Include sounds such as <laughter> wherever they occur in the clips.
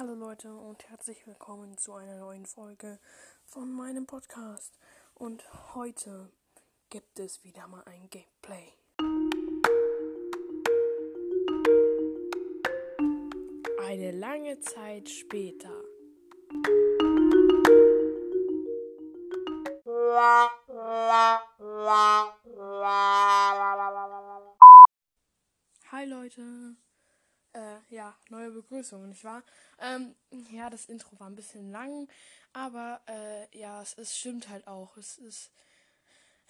Hallo Leute und herzlich willkommen zu einer neuen Folge von meinem Podcast. Und heute gibt es wieder mal ein Gameplay. Eine lange Zeit später. Hi Leute. Äh, ja, neue Begrüßung, nicht wahr? Ähm, ja, das Intro war ein bisschen lang, aber äh, ja, es, es stimmt halt auch. Es ist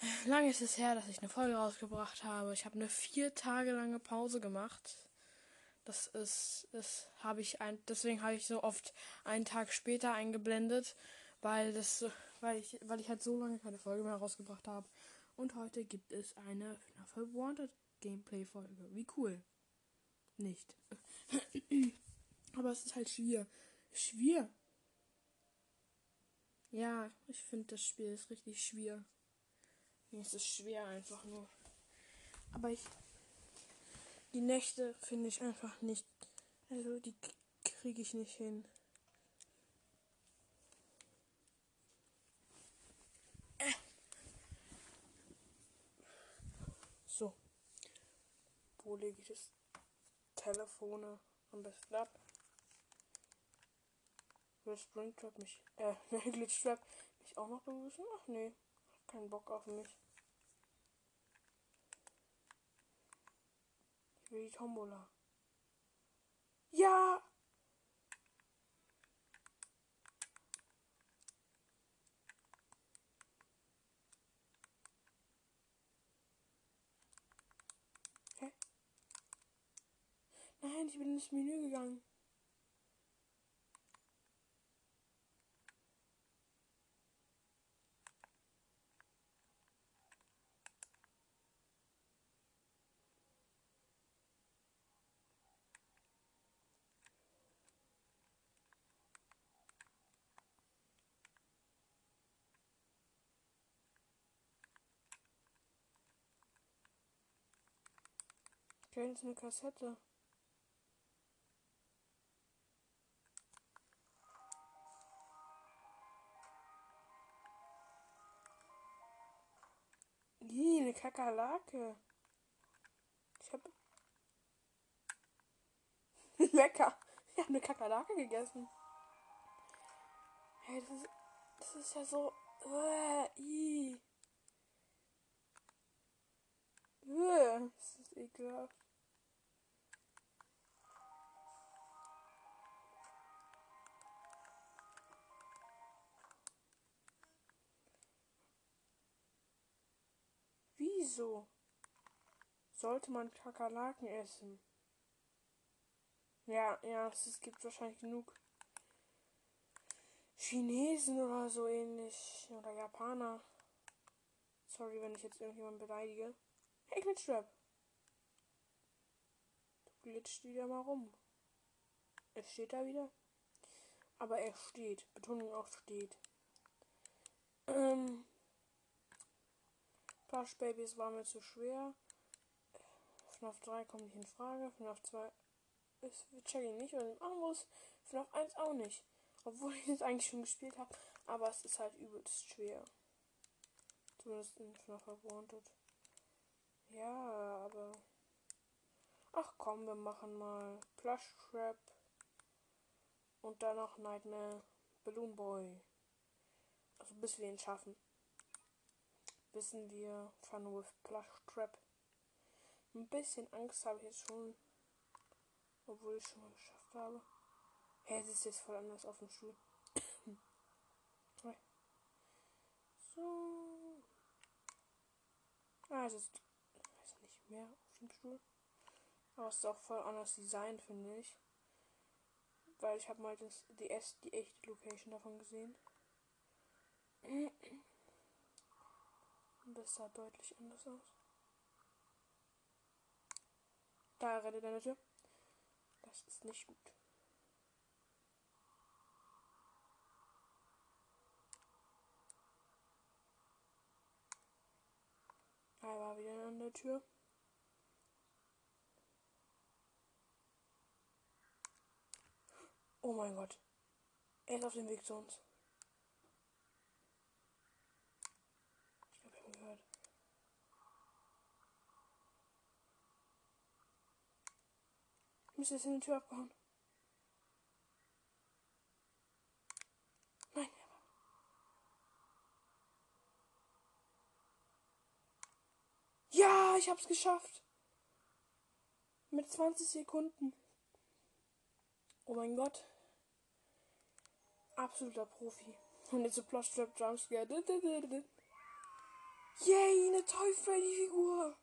<laughs> lange ist es her, dass ich eine Folge rausgebracht habe. Ich habe eine vier Tage lange Pause gemacht. Das ist, das habe ich ein, deswegen habe ich so oft einen Tag später eingeblendet, weil das, weil ich, weil ich halt so lange keine Folge mehr rausgebracht habe. Und heute gibt es eine FNAF Wanted Gameplay Folge. Wie cool nicht. <clears throat> Aber es ist halt schwer. Schwer. Ja, ich finde das Spiel ist richtig schwer. Nee, es ist schwer einfach nur. Aber ich. Die Nächte finde ich einfach nicht. Also die kriege ich nicht hin. Äh. So. Wo lege ich das? Telefone am besten ab. Will Springtrap mich, äh, <laughs> Glitchtrap mich auch noch begrüßen? Ach nee, keinen Bock auf mich. Ich will die Tombola. Ja! Nein, ich bin ins Menü gegangen. Okay, das ist eine Kassette. Kakerlake. Ich hab. <laughs> Lecker. Ich habe eine Kakerlake gegessen. Hey, das ist, das ist ja so. Uh, ih. Uh, das ist ekelhaft. Wieso sollte man Kakerlaken essen? Ja, ja, es gibt wahrscheinlich genug Chinesen oder so ähnlich. Oder Japaner. Sorry, wenn ich jetzt irgendjemanden beleidige. Hey, Glitchtrap. Du glitscht wieder mal rum. Er steht da wieder. Aber er steht. Betonung auf steht. Ähm. Plush Babys war mir zu schwer. FNAF 3 kommt nicht in Frage. FNAF 2 ist check ich nicht, was ich machen muss. FNAF 1 auch nicht. Obwohl ich es eigentlich schon gespielt habe. Aber es ist halt übelst schwer. Zumindest in FNAF Wanted. Ja, aber. Ach komm, wir machen mal Plush Trap. Und dann noch Nightmare Balloon Boy. Also bis wir ihn schaffen wissen wir Fun with Plush Trap. Ein bisschen Angst habe ich jetzt schon. Obwohl ich schon mal geschafft habe. Hä, es ist jetzt voll anders auf dem Stuhl. <coughs> so. Ah, es ist, ist nicht mehr auf dem Stuhl. Aber es ist auch voll anders Design, finde ich. Weil ich habe mal das, die, die echte Location davon gesehen. Und das sah deutlich anders aus. Da rettet eine Tür. Das ist nicht gut. Er war wieder an der Tür. Oh mein Gott. Er ist auf dem Weg zu uns. Ich glaube, ich habe ihn gehört. Muss jetzt in die Tür abbauen. Nein. Ja, ich hab's geschafft. Mit 20 Sekunden. Oh mein Gott. Absoluter Profi. Und jetzt so Plush-Trap Jumpscare. Yay, eine Toy Freddy Figur.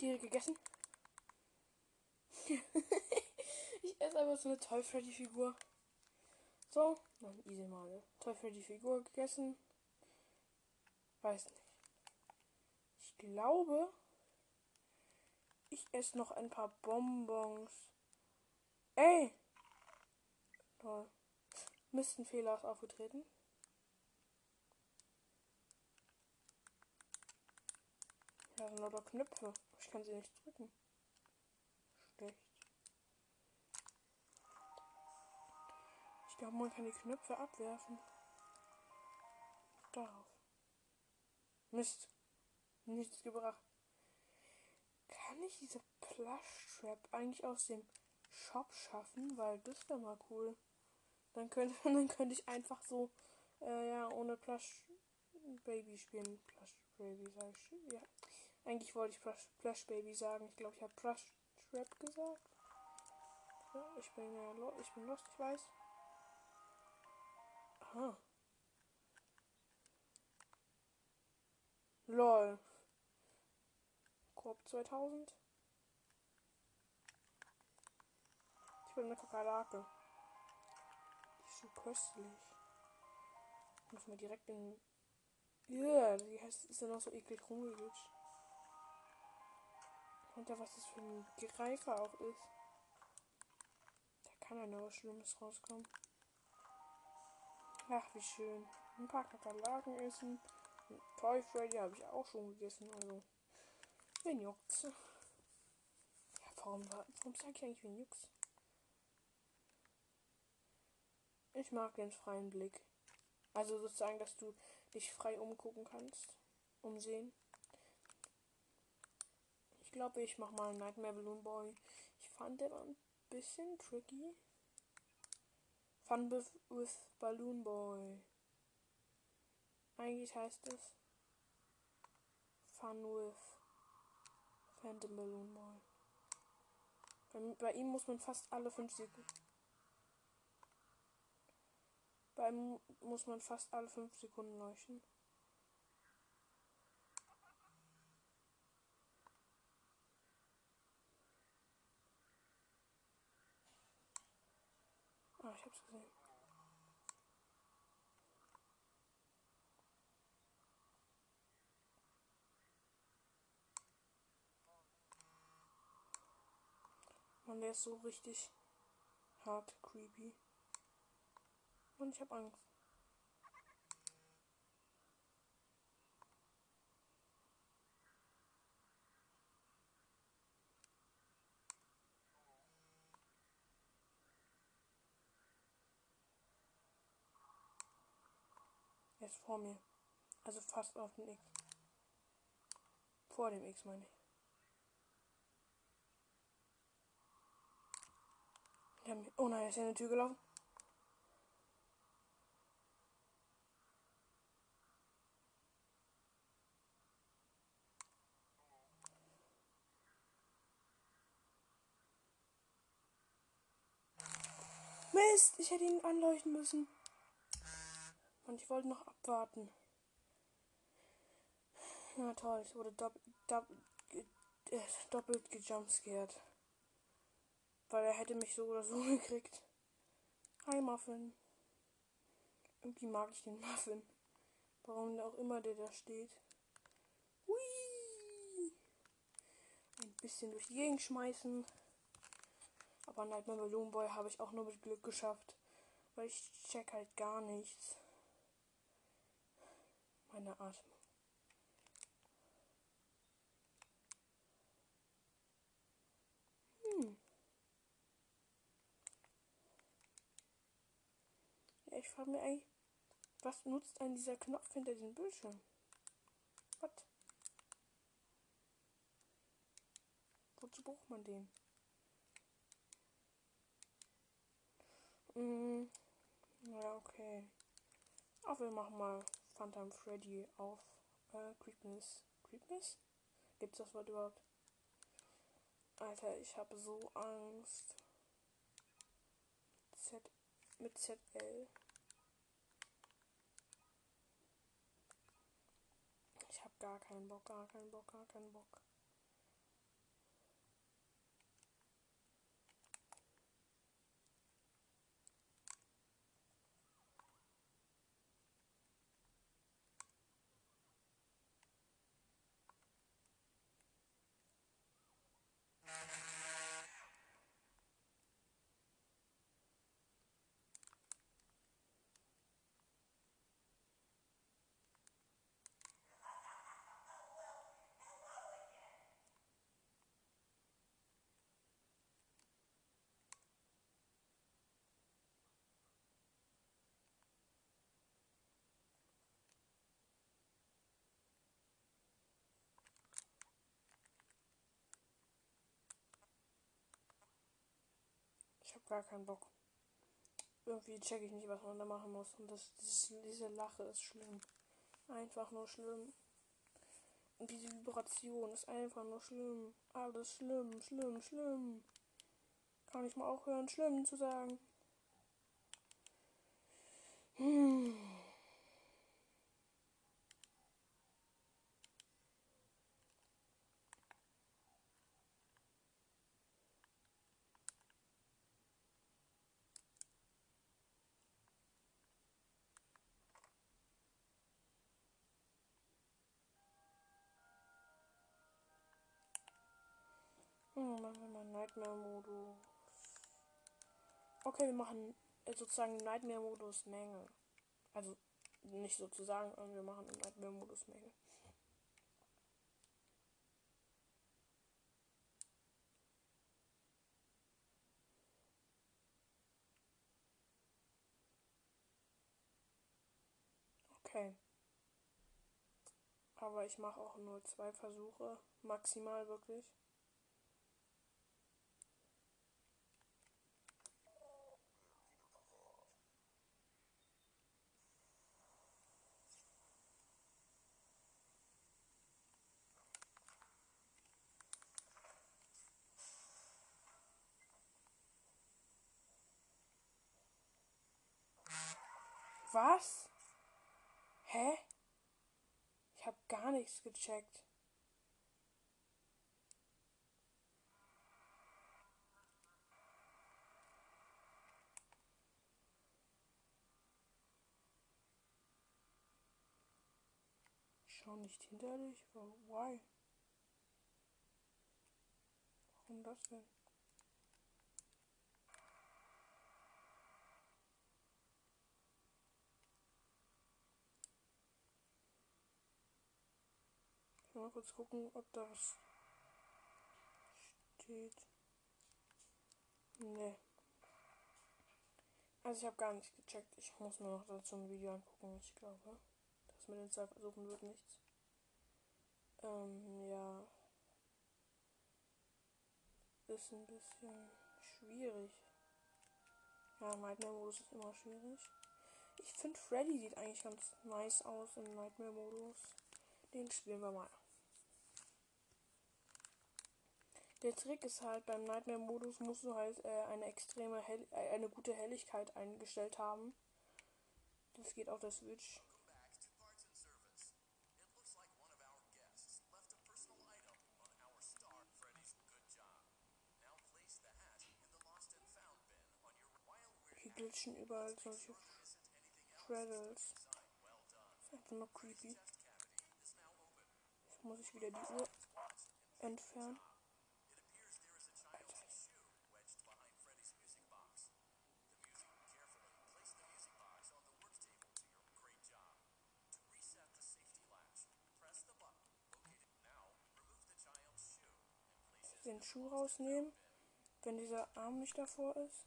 Direkt gegessen. <laughs> ich esse einfach so eine Toy Freddy Figur. So, dann easy mal. Toy Freddy Figur gegessen. Weiß nicht. Ich glaube, ich esse noch ein paar Bonbons. Ey! Toll. Mist, ein Fehler ist aufgetreten. Ja, sind lauter Knöpfe. Ich kann sie nicht drücken. Glaube, man kann die Knöpfe abwerfen. Darauf. Mist. Nichts gebracht. Kann ich diese Plush Trap eigentlich aus dem Shop schaffen? Weil das wäre mal cool. Dann könnte, <laughs> dann könnte ich einfach so, äh, ja, ohne Plush Baby spielen. Plush Baby sag ich. Ja. Eigentlich wollte ich Plush, Plush Baby sagen. Ich glaube, ich habe Plush Trap gesagt. Ja, ich bin ja ich bin lost, ich weiß. Aha. Lol. Korb 2000. Ich bin eine Kakerlake. Die ist so köstlich. Muss man direkt in. Ja, die heißt, ist ja noch so eklig rumgelutscht. Und da was das für ein Greifer auch ist. Da kann ja noch was Schlimmes rauskommen. Ach, wie schön. Ein paar Kakerlaken essen. Toy Freddy habe ich auch schon gegessen, also. Wen juckt's? Ja, warum, warum sag ich eigentlich wen juckt's? Ich mag den freien Blick. Also sozusagen, dass du dich frei umgucken kannst. Umsehen. Ich glaube, ich mach mal Nightmare Balloon Boy. Ich fand den ein bisschen tricky. Fun with, Balloon Boy. Eigentlich heißt es Fun with Phantom Balloon Boy. Bei, bei ihm muss man fast alle 5 Sekunden. Bei ihm muss man fast alle 5 Sekunden leuchten. Hab's gesehen. Und der ist so richtig hart creepy. Und ich habe Angst. Ist vor mir. Also fast auf dem X. Vor dem X meine ich. Oh nein, er in die Tür gelaufen. Mist, ich hätte ihn anleuchten müssen. Und ich wollte noch abwarten. Na toll, ich wurde dopp, dopp, äh, doppelt gejumpscared. Weil er hätte mich so oder so <laughs> gekriegt. Hi Muffin. Irgendwie mag ich den Muffin. Warum auch immer der da steht. Hui. Ein bisschen durch die Gegend schmeißen. Aber Nightmare Balloon Boy habe ich auch nur mit Glück geschafft. Weil ich check halt gar nichts. Meine Atmung. Hm. ich frage mir eigentlich, was nutzt ein dieser Knopf hinter diesem Bildschirm? Was? Wozu braucht man den? Mm, ja, okay. Auch wir machen mal Phantom Freddy auf äh, Creepness. Creepness? Gibt's das Wort überhaupt? Alter, ich habe so Angst. Z mit ZL. Ich habe gar keinen Bock, gar keinen Bock, gar keinen Bock. Ich habe gar keinen Bock. Irgendwie checke ich nicht, was man da machen muss. Und das, diese, Lache ist schlimm. Einfach nur schlimm. Und diese Vibration ist einfach nur schlimm. Alles schlimm, schlimm, schlimm. Kann ich mal aufhören, schlimm zu sagen. Hm. Hm, machen wir mal Nightmare-Modus. Okay, wir machen äh, sozusagen Nightmare-Modus Menge. Also nicht sozusagen, wir machen Nightmare-Modus Menge. Okay. Aber ich mache auch nur zwei Versuche, maximal wirklich. Was? Hä? Ich habe gar nichts gecheckt. Schau nicht hinter dich. Why? Warum das denn? Mal kurz gucken, ob das steht. Nee. Also ich habe gar nicht gecheckt. Ich muss mir noch dazu ein Video angucken. Ich glaube, das mit den zwei Versuchen wird nichts. Ähm, ja. Ist ein bisschen schwierig. Ja, Nightmare-Modus ist immer schwierig. Ich finde Freddy sieht eigentlich ganz nice aus im Nightmare-Modus. Den spielen wir mal. Der Trick ist halt, beim Nightmare-Modus musst du halt äh, eine extreme, Hell äh, eine gute Helligkeit eingestellt haben. Das geht auf der Switch. Hier glitschen überall solche Shreddles. Ist einfach nur creepy. Jetzt muss ich wieder die Uhr entfernen. den Schuh rausnehmen, wenn dieser Arm nicht davor ist.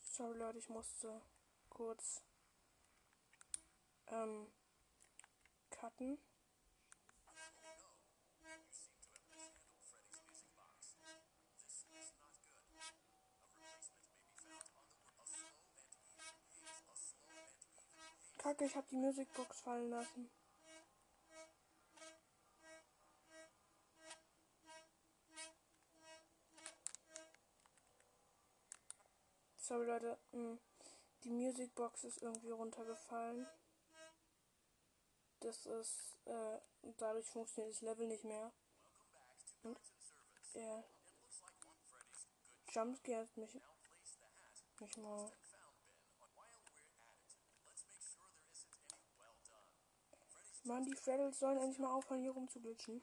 Sorry Leute, ich musste kurz ähm, cutten. Kacke, ich habe die Musicbox fallen lassen. Sorry Leute, hm, die Musicbox ist irgendwie runtergefallen. Das ist, äh, dadurch funktioniert das Level nicht mehr. Und er jumpscares mich nicht mal. Mann, die Freddles sollen endlich mal aufhören, hier rumzuglitschen.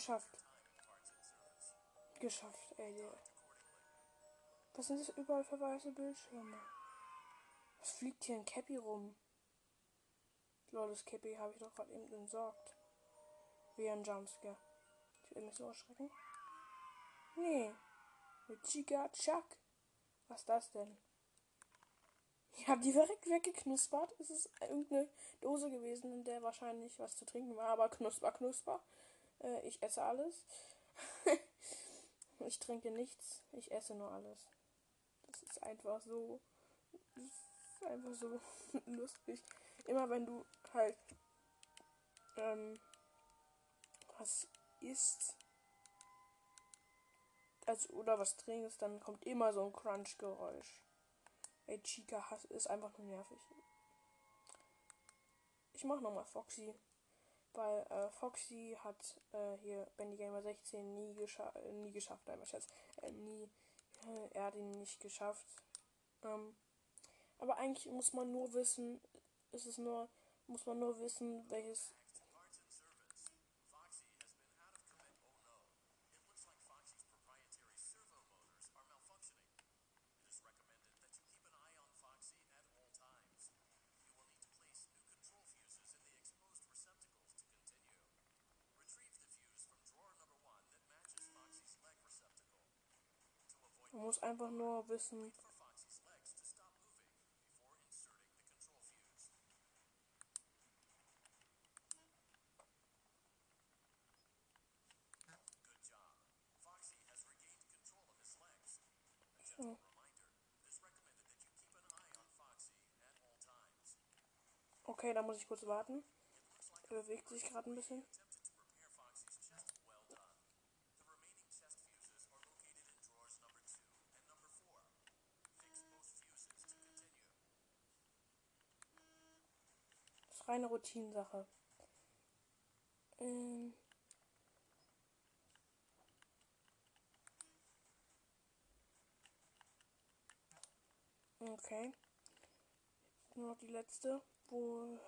Geschafft. Geschafft, ey. Was sind das überall für weiße Bildschirme? Was fliegt hier ein Cappy rum? Lol, das Cappy habe ich doch gerade eben entsorgt. Wie ein Jumpscare. Ich will mich so erschrecken. Nee. Mit Chica Chuck. Was ist das denn? Ich habe die direkt weggeknuspert. Es ist irgendeine Dose gewesen, in der wahrscheinlich was zu trinken war, aber knusper, knusper. Äh, ich esse alles. <laughs> ich trinke nichts. Ich esse nur alles. Das ist einfach so. Das ist einfach so <laughs> lustig. Immer wenn du halt ähm, was isst, also oder was trinkst, dann kommt immer so ein Crunch-Geräusch. Ey, Chica ist einfach nur nervig. Ich mach nochmal Foxy. Weil äh, Foxy hat äh, hier Bendy Gamer 16 nie, gescha äh, nie geschafft. Nein, heißt, äh, nie. Äh, er hat ihn nicht geschafft. Ähm, aber eigentlich muss man nur wissen, ist es nur, muss man nur wissen, welches Man muss einfach nur wissen. So. Okay, da muss ich kurz warten. Er bewegt sich gerade ein bisschen. Reine Routinensache. Ähm okay. Nur noch die letzte, wo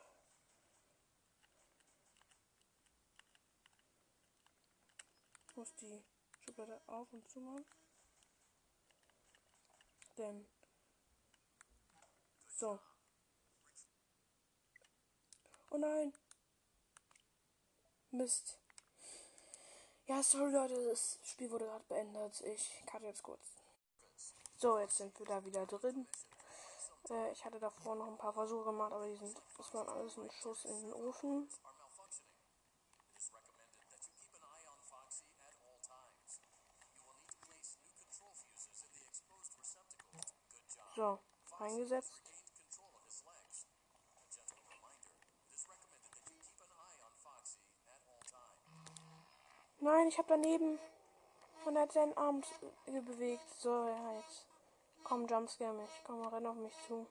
ich muss die Schublade auf und zu machen. Denn so. Oh nein. Mist. Ja, sorry Leute, das Spiel wurde gerade beendet. Ich cutte jetzt kurz. So, jetzt sind wir da wieder drin. Äh, ich hatte davor noch ein paar Versuche gemacht, aber die sind, das waren alles ein Schuss in den Ofen. So, reingesetzt. Nein, ich habe daneben. Und er hat seinen Arm bewegt. So, ja, jetzt. Komm, jumpscare mich. Komm, renn auf mich zu.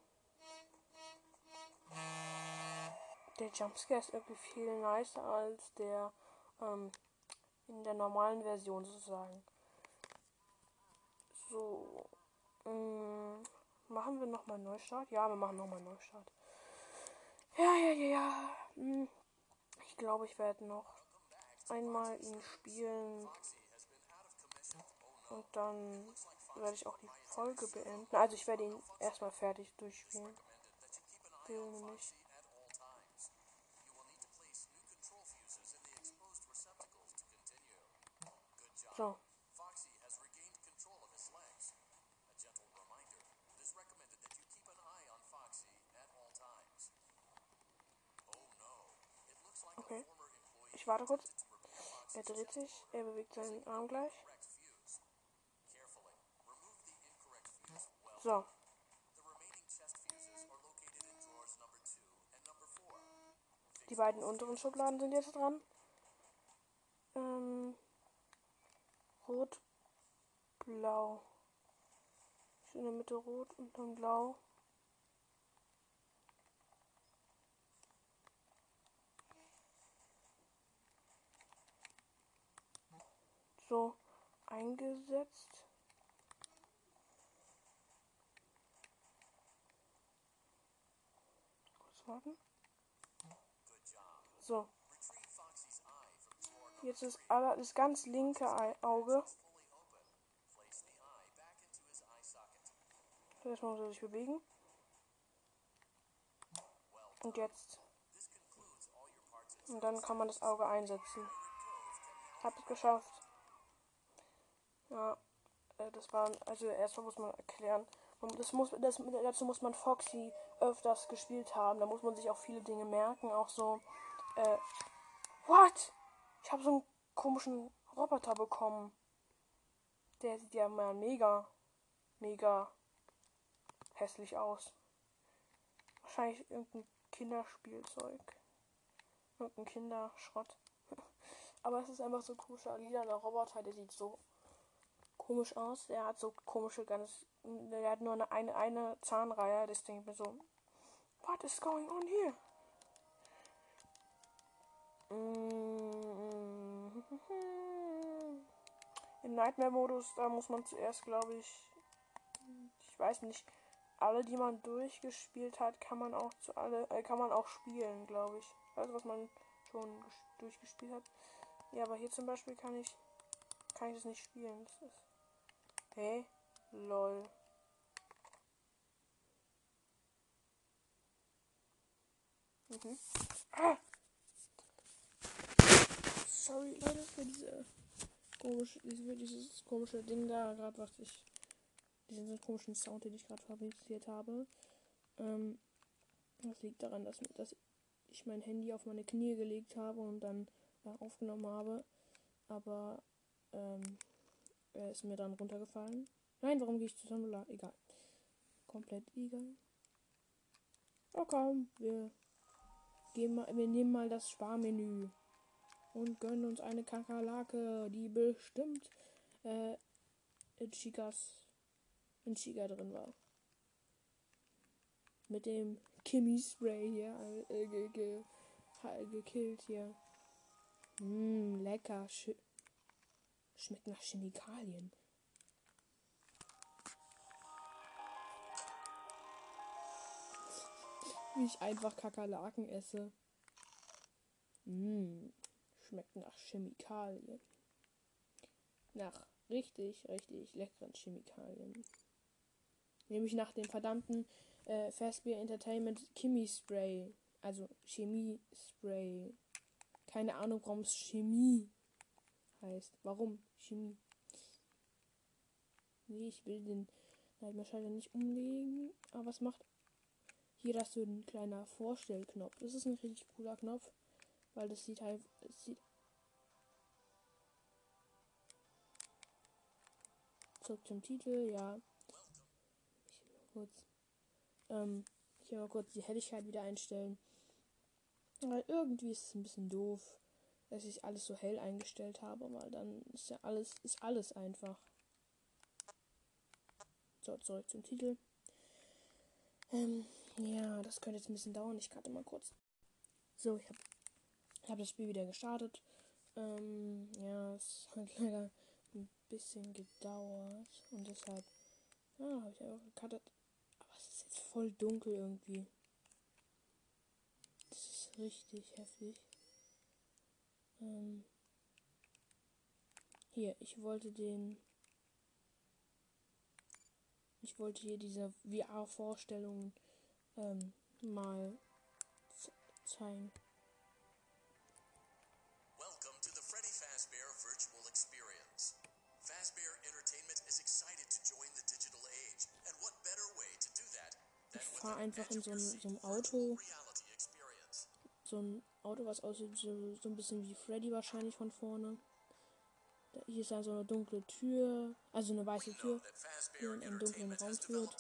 Der Jumpscare ist irgendwie viel nicer als der ähm, in der normalen Version sozusagen. So. Ähm, machen wir nochmal Neustart? Ja, wir machen nochmal Neustart. Ja, ja, ja, ja. Hm, ich glaube, ich werde noch einmal ihn spielen. Und dann werde ich auch die Folge beenden. Also ich werde ihn erstmal fertig durchspielen. Nämlich. So. Okay. Ich warte kurz. Er dreht sich, er bewegt seinen Arm gleich. So. Die beiden unteren Schubladen sind jetzt dran. Ähm, rot, blau. In der Mitte rot und dann blau. So eingesetzt. Kurz warten. So. Jetzt ist aller, das ganz linke Auge. Jetzt muss er sich bewegen. Und jetzt. Und dann kann man das Auge einsetzen. Hab es geschafft. Ja, äh, das war, also erstmal muss man erklären. Das muss, das, dazu muss man Foxy öfters gespielt haben. Da muss man sich auch viele Dinge merken. Auch so, äh, what? Ich habe so einen komischen Roboter bekommen. Der sieht ja mal mega, mega hässlich aus. Wahrscheinlich irgendein Kinderspielzeug. Irgendein Kinderschrott. <laughs> Aber es ist einfach so ein komischer lilaner Roboter, der sieht so komisch aus. Er hat so komische, ganz. Er hat nur eine, eine, eine Zahnreihe. Das denke ich mir so. What is going on here? Mm. Im Nightmare-Modus, da muss man zuerst, glaube ich, ich weiß nicht, alle, die man durchgespielt hat, kann man auch zu alle, äh, kann man auch spielen, glaube ich. Also was man schon durchgespielt hat. Ja, aber hier zum Beispiel kann ich, kann ich das nicht spielen. Das ist Hey, lol. Mhm. Ah! Sorry, Leute, für diese komische, für dieses komische Ding da, gerade was ich, diesen komischen Sound, den ich gerade fabriziert habe. Ähm, das liegt daran, dass, dass ich mein Handy auf meine Knie gelegt habe und dann ja, aufgenommen habe. Aber ähm, er ist mir dann runtergefallen. Nein, warum gehe ich zu Tumblr? Egal. Komplett egal. Oh komm, wir gehen mal, wir nehmen mal das Sparmenü und gönnen uns eine Kakerlake, die bestimmt äh, in Chikas in Chica drin war. Mit dem Kimmy Spray hier äh, ge, ge, gekillt hier. Mmm, lecker. Schön. Schmeckt nach Chemikalien. Wie ich einfach Kakerlaken esse. Mmh, schmeckt nach Chemikalien. Nach richtig, richtig leckeren Chemikalien. Nämlich nach dem verdammten äh, Fastbeer Entertainment Chemie Spray. Also Chemie Spray. Keine Ahnung, warum es Chemie heißt. Warum? Chemie. Nee, ich will den Nightmare nicht umlegen. Aber was macht. Hier hast du ein kleiner Vorstellknopf. Das ist ein richtig cooler Knopf. Weil das sieht halt. Das sieht Zurück zum Titel, ja. Ich will mal kurz. Ähm, ich will mal kurz die Helligkeit wieder einstellen. Weil irgendwie ist es ein bisschen doof dass ich alles so hell eingestellt habe, weil dann ist ja alles, ist alles einfach. So, zurück zum Titel. Ähm, ja, das könnte jetzt ein bisschen dauern. Ich karte mal kurz. So, ich habe hab das Spiel wieder gestartet. Ähm, ja, es hat <laughs> leider ein bisschen gedauert. Und deshalb, ja, habe ich einfach gecuttet. Aber es ist jetzt voll dunkel irgendwie. Das ist richtig heftig. Ähm, hier, ich wollte den. Ich wollte hier diese VR-Vorstellungen ähm, mal zeigen. Welcome to the Freddy Fazbear Virtual Experience. Fazbear Entertainment is excited to join the digital age. And what better way to do that than Ich with fahre einfach in so, einem- so einem Auto. reality experience. So ein Auto, was aussieht so, so ein bisschen wie Freddy wahrscheinlich von vorne. Da, hier ist also eine dunkle Tür, also eine weiße Tür, die in einen dunklen Raum führt.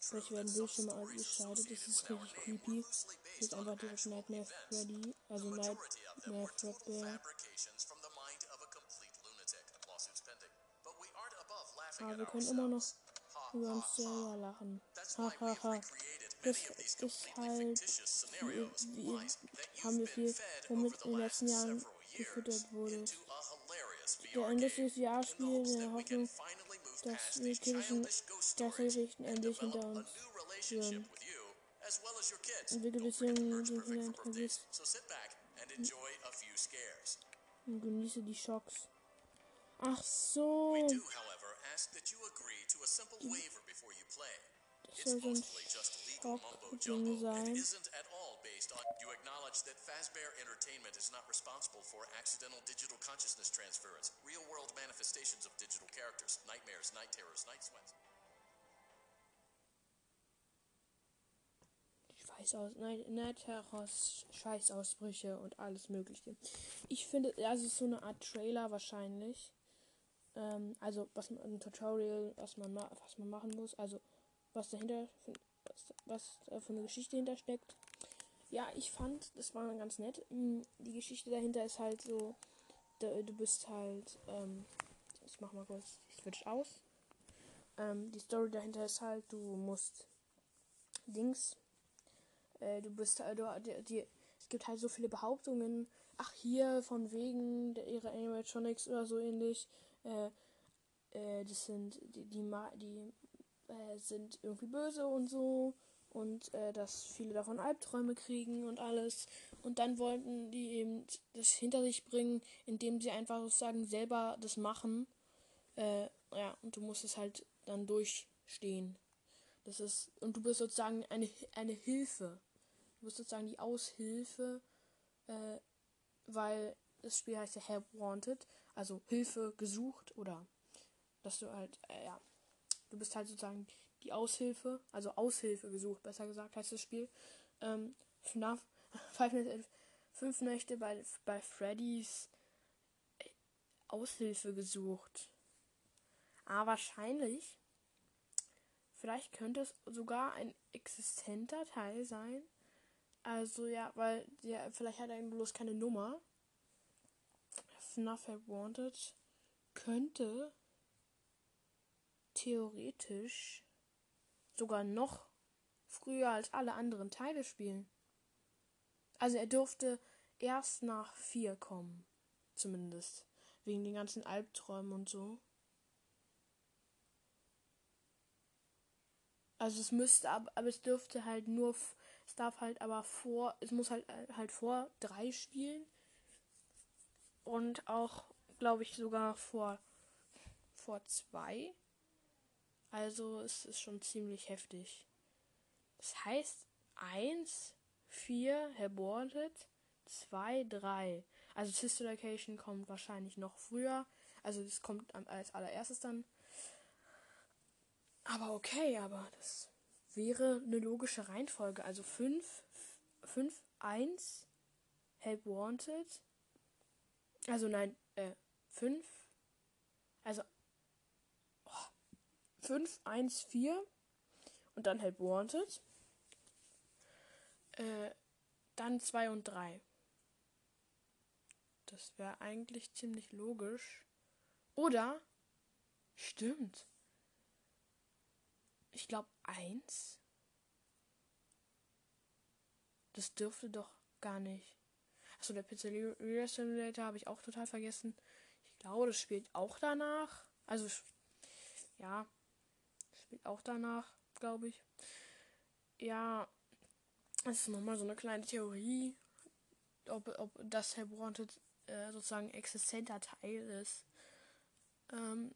Vielleicht werden Bildschirme ausgeschaltet, das ist richtig creepy. based ist einfach direkt Nightmare Freddy, also Nightmare Fredbear. Aber at wir können immer noch über uns selber lachen. Ha ha ha. Das ist halt, wie, haben wir viel, womit in den letzten Jahren gefüttert wurde. Der Ende des the VR-Spiels in der Hoffnung, dass wir Geistergeschichten and endlich hinter uns führen. and enjoy a few scares. und genieße die Schocks. Ach so, play. das soll so ein jumbo and sein. You acknowledge that Fazbear Entertainment is not responsible for accidental digital consciousness transference, real world manifestations of digital characters, nightmares, night terrors, night sweats. Scheißaus, nein, Netteros, Scheißausbrüche und alles Mögliche. Ich finde, das ist so eine Art Trailer wahrscheinlich. Ähm, also was man, ein Tutorial, was man, ma- was man machen muss, also was dahinter, was, was da für eine Geschichte hintersteckt. Ja, ich fand, das war ganz nett. Mm, Die Geschichte dahinter ist halt so, du, bist halt, ähm, ich mach mal kurz, ich switch aus. Ähm, die Story dahinter ist halt, du musst Dings äh, du bist äh, du, die, die, es gibt halt so viele Behauptungen ach hier von wegen der, ihre Animatronics oder so ähnlich äh, äh, das sind die die, die äh, sind irgendwie böse und so und äh, dass viele davon Albträume kriegen und alles. Und dann wollten die eben das hinter sich bringen indem sie einfach sozusagen selber das machen. Äh, ja und du musst es halt dann durchstehen. Das ist und du bist sozusagen eine eine Hilfe. Du bist sozusagen die Aushilfe, äh, weil das Spiel heißt ja Help Wanted, also Hilfe gesucht oder dass du halt, äh, ja, du bist halt sozusagen die Aushilfe, also Aushilfe gesucht, besser gesagt heißt das Spiel. Ähm, FNAF, <laughs> Five Nights at- fünf Nächte bei, bei Freddy's äh, Aushilfe gesucht. Ah, wahrscheinlich. Vielleicht könnte es sogar ein existenter Teil sein. Also ja, weil ja, vielleicht hat er bloß keine Nummer. FNAF Wanted könnte theoretisch sogar noch früher als alle anderen Teile spielen. Also er dürfte erst nach vier kommen. Zumindest. Wegen den ganzen Albträumen und so. Also es müsste aber, aber es dürfte halt nur, es darf halt aber vor, es muss halt äh, halt vor drei spielen und auch, glaube ich, sogar vor vor zwei. Also es ist schon ziemlich heftig. Das heißt eins, vier, aborted, zwei, drei. Also Sister Location kommt wahrscheinlich noch früher. Also das kommt als allererstes dann. Aber okay, aber das wäre eine logische Reihenfolge. Also 5, 5, 1, Help Wanted. Also nein, äh, 5. Also 5, 1, 4. Und dann Help Wanted. Äh, dann 2 und 3. Das wäre eigentlich ziemlich logisch. Oder? Stimmt. Ich glaube eins. Das dürfte doch gar nicht. Achso, der Pizzeria Simulator habe ich auch total vergessen. Ich glaube, das spielt auch danach. Also, ja, spielt auch danach, glaube ich. Ja, das ist nochmal so eine kleine Theorie, ob, ob das Help Wanted äh, sozusagen existenter Teil ist. Ähm,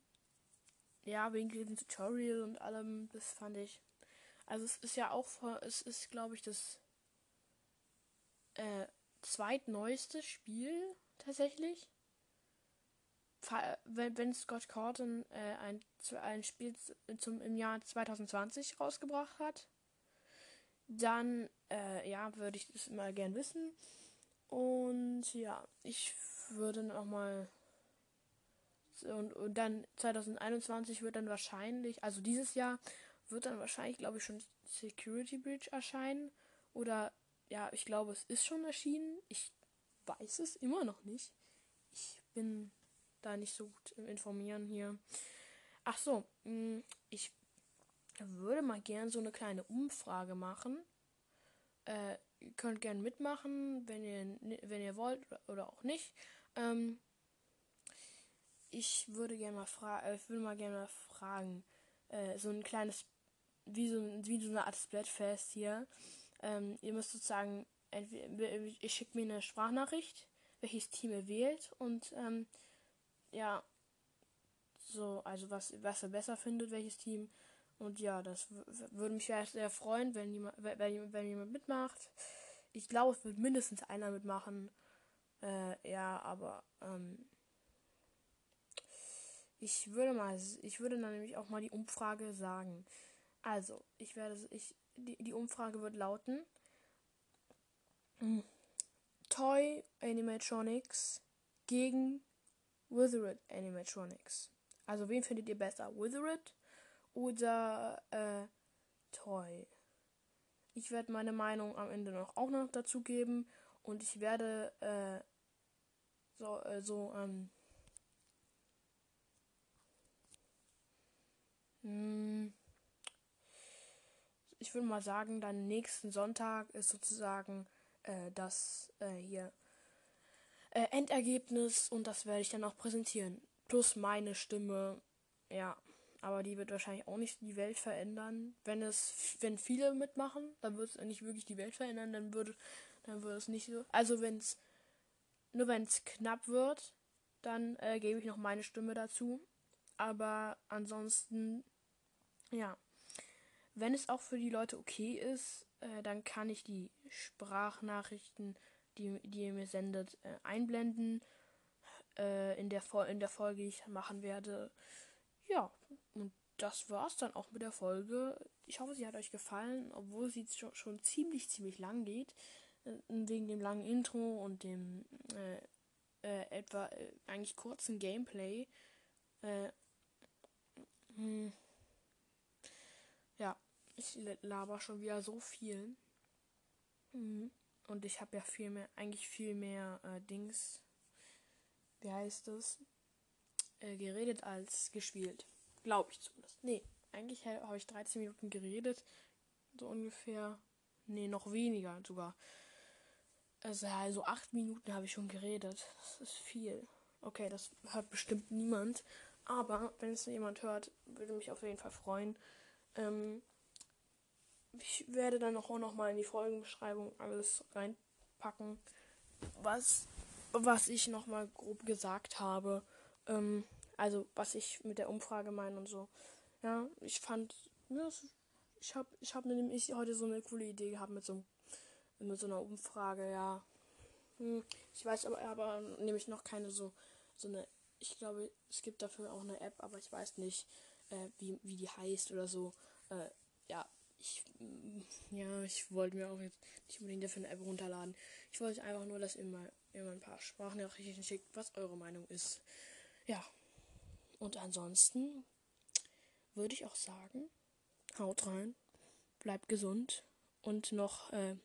ja, wegen diesem Tutorial und allem, das fand ich. Also es ist ja auch, es ist, glaube ich, das äh, zweitneueste Spiel tatsächlich. Wenn, Scott Corton äh, ein, ein Spiel zum, im Jahr 2020 rausgebracht hat, dann äh, ja, würde ich das mal gern wissen. Und ja, ich würde nochmal. Und, und dann 2021 wird dann wahrscheinlich, also dieses Jahr wird dann wahrscheinlich, glaube ich, schon Security Bridge erscheinen. Oder ja, ich glaube, es ist schon erschienen. Ich weiß es immer noch nicht. Ich bin da nicht so gut Informieren hier. Ach so, mm, ich würde mal gern so eine kleine Umfrage machen. Äh, ihr könnt gern mitmachen, wenn ihr, wenn ihr wollt oder auch nicht. Ähm, ich würde gerne mal fragen, äh, ich würde mal gerne mal fragen, äh, so ein kleines, wie so, wie so eine Art Splatfest hier. Ähm, ihr müsst sozusagen, entweder, ihr schickt mir eine Sprachnachricht, welches Team ihr wählt und ähm, ja, so, also was, was ihr besser findet, welches Team. Und ja, das würde mich sehr freuen, wenn jemand, wenn, wenn jemand mitmacht. Ich glaube, es wird mindestens einer mitmachen. Äh, ja, aber ähm, ich würde mal, ich würde dann nämlich auch mal die Umfrage sagen. Also, ich werde, ich, die, die Umfrage wird lauten: Toy Animatronics gegen Withered Animatronics. Also, wen findet ihr besser? Withered oder äh, Toy? Ich werde meine Meinung am Ende noch auch noch dazu geben und ich werde äh, so, äh, so, ähm, hm, ich würde mal sagen, dann nächsten Sonntag ist sozusagen äh, das äh, hier äh, Endergebnis und das werde ich dann auch präsentieren. Plus meine Stimme. Ja, aber die wird wahrscheinlich auch nicht die Welt verändern. Wenn es, wenn viele mitmachen, dann wird es nicht wirklich die Welt verändern, dann würde, dann würde es nicht so. Also wenn es, nur wenn es knapp wird, dann äh, gebe ich noch meine Stimme dazu. Aber ansonsten, ja. Wenn es auch für die Leute okay ist, äh, dann kann ich die Sprachnachrichten, die, die ihr mir sendet, äh, einblenden äh, in, der in der Folge, die ich machen werde. Ja, und das war's dann auch mit der Folge. Ich hoffe, sie hat euch gefallen, obwohl sie schon, schon ziemlich, ziemlich lang geht. Äh, wegen dem langen Intro und dem äh, äh, etwa äh, eigentlich kurzen Gameplay. Hm ja, ich laber schon wieder so viel. Mhm. Und ich habe ja viel mehr, eigentlich viel mehr äh, Dings, wie heißt das, äh, geredet als gespielt. Glaube ich zumindest. Nee, eigentlich habe ich 13 Minuten geredet. So ungefähr. Nee, noch weniger sogar. Also, also 8 Minuten habe ich schon geredet. Das ist viel. Okay, das hört bestimmt niemand. Aber wenn es jemand hört, würde mich auf jeden Fall freuen. Ähm, ich werde dann auch noch mal in die Folgenbeschreibung alles reinpacken, was, was ich noch mal grob gesagt habe. Ähm, also was ich mit der Umfrage meine und so. Ja, ich fand, ja, ich habe ich hab nämlich heute so eine coole Idee gehabt mit so, mit so einer Umfrage, ja. Hm, ich weiß aber, aber nämlich noch keine so, so eine, ich glaube, es gibt dafür auch eine App, aber ich weiß nicht, äh, wie, wie die heißt oder so. Äh, ich, mm, ja, ich wollte mir auch jetzt nicht unbedingt dafür eine App runterladen. Ich wollte einfach nur, dass ihr mal, ihr mal ein paar Sprachnachrichten schickt, was eure Meinung ist. Ja. Und ansonsten würde ich auch sagen, haut rein, bleibt gesund und noch äh,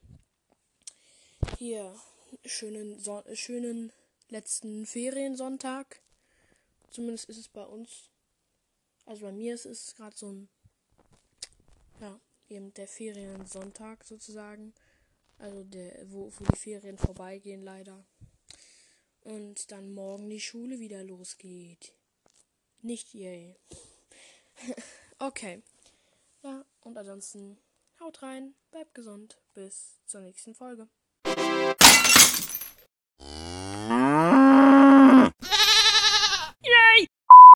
hier schönen, so schönen letzten Feriensonntag Zumindest ist es bei uns. Also bei mir ist es gerade so ein. Ja, eben der Feriensonntag sozusagen. Also der, wo, wo die Ferien vorbeigehen leider. Und dann morgen die Schule wieder losgeht. Nicht yay. <laughs> okay. Ja, und ansonsten haut rein, bleibt gesund. Bis zur nächsten Folge.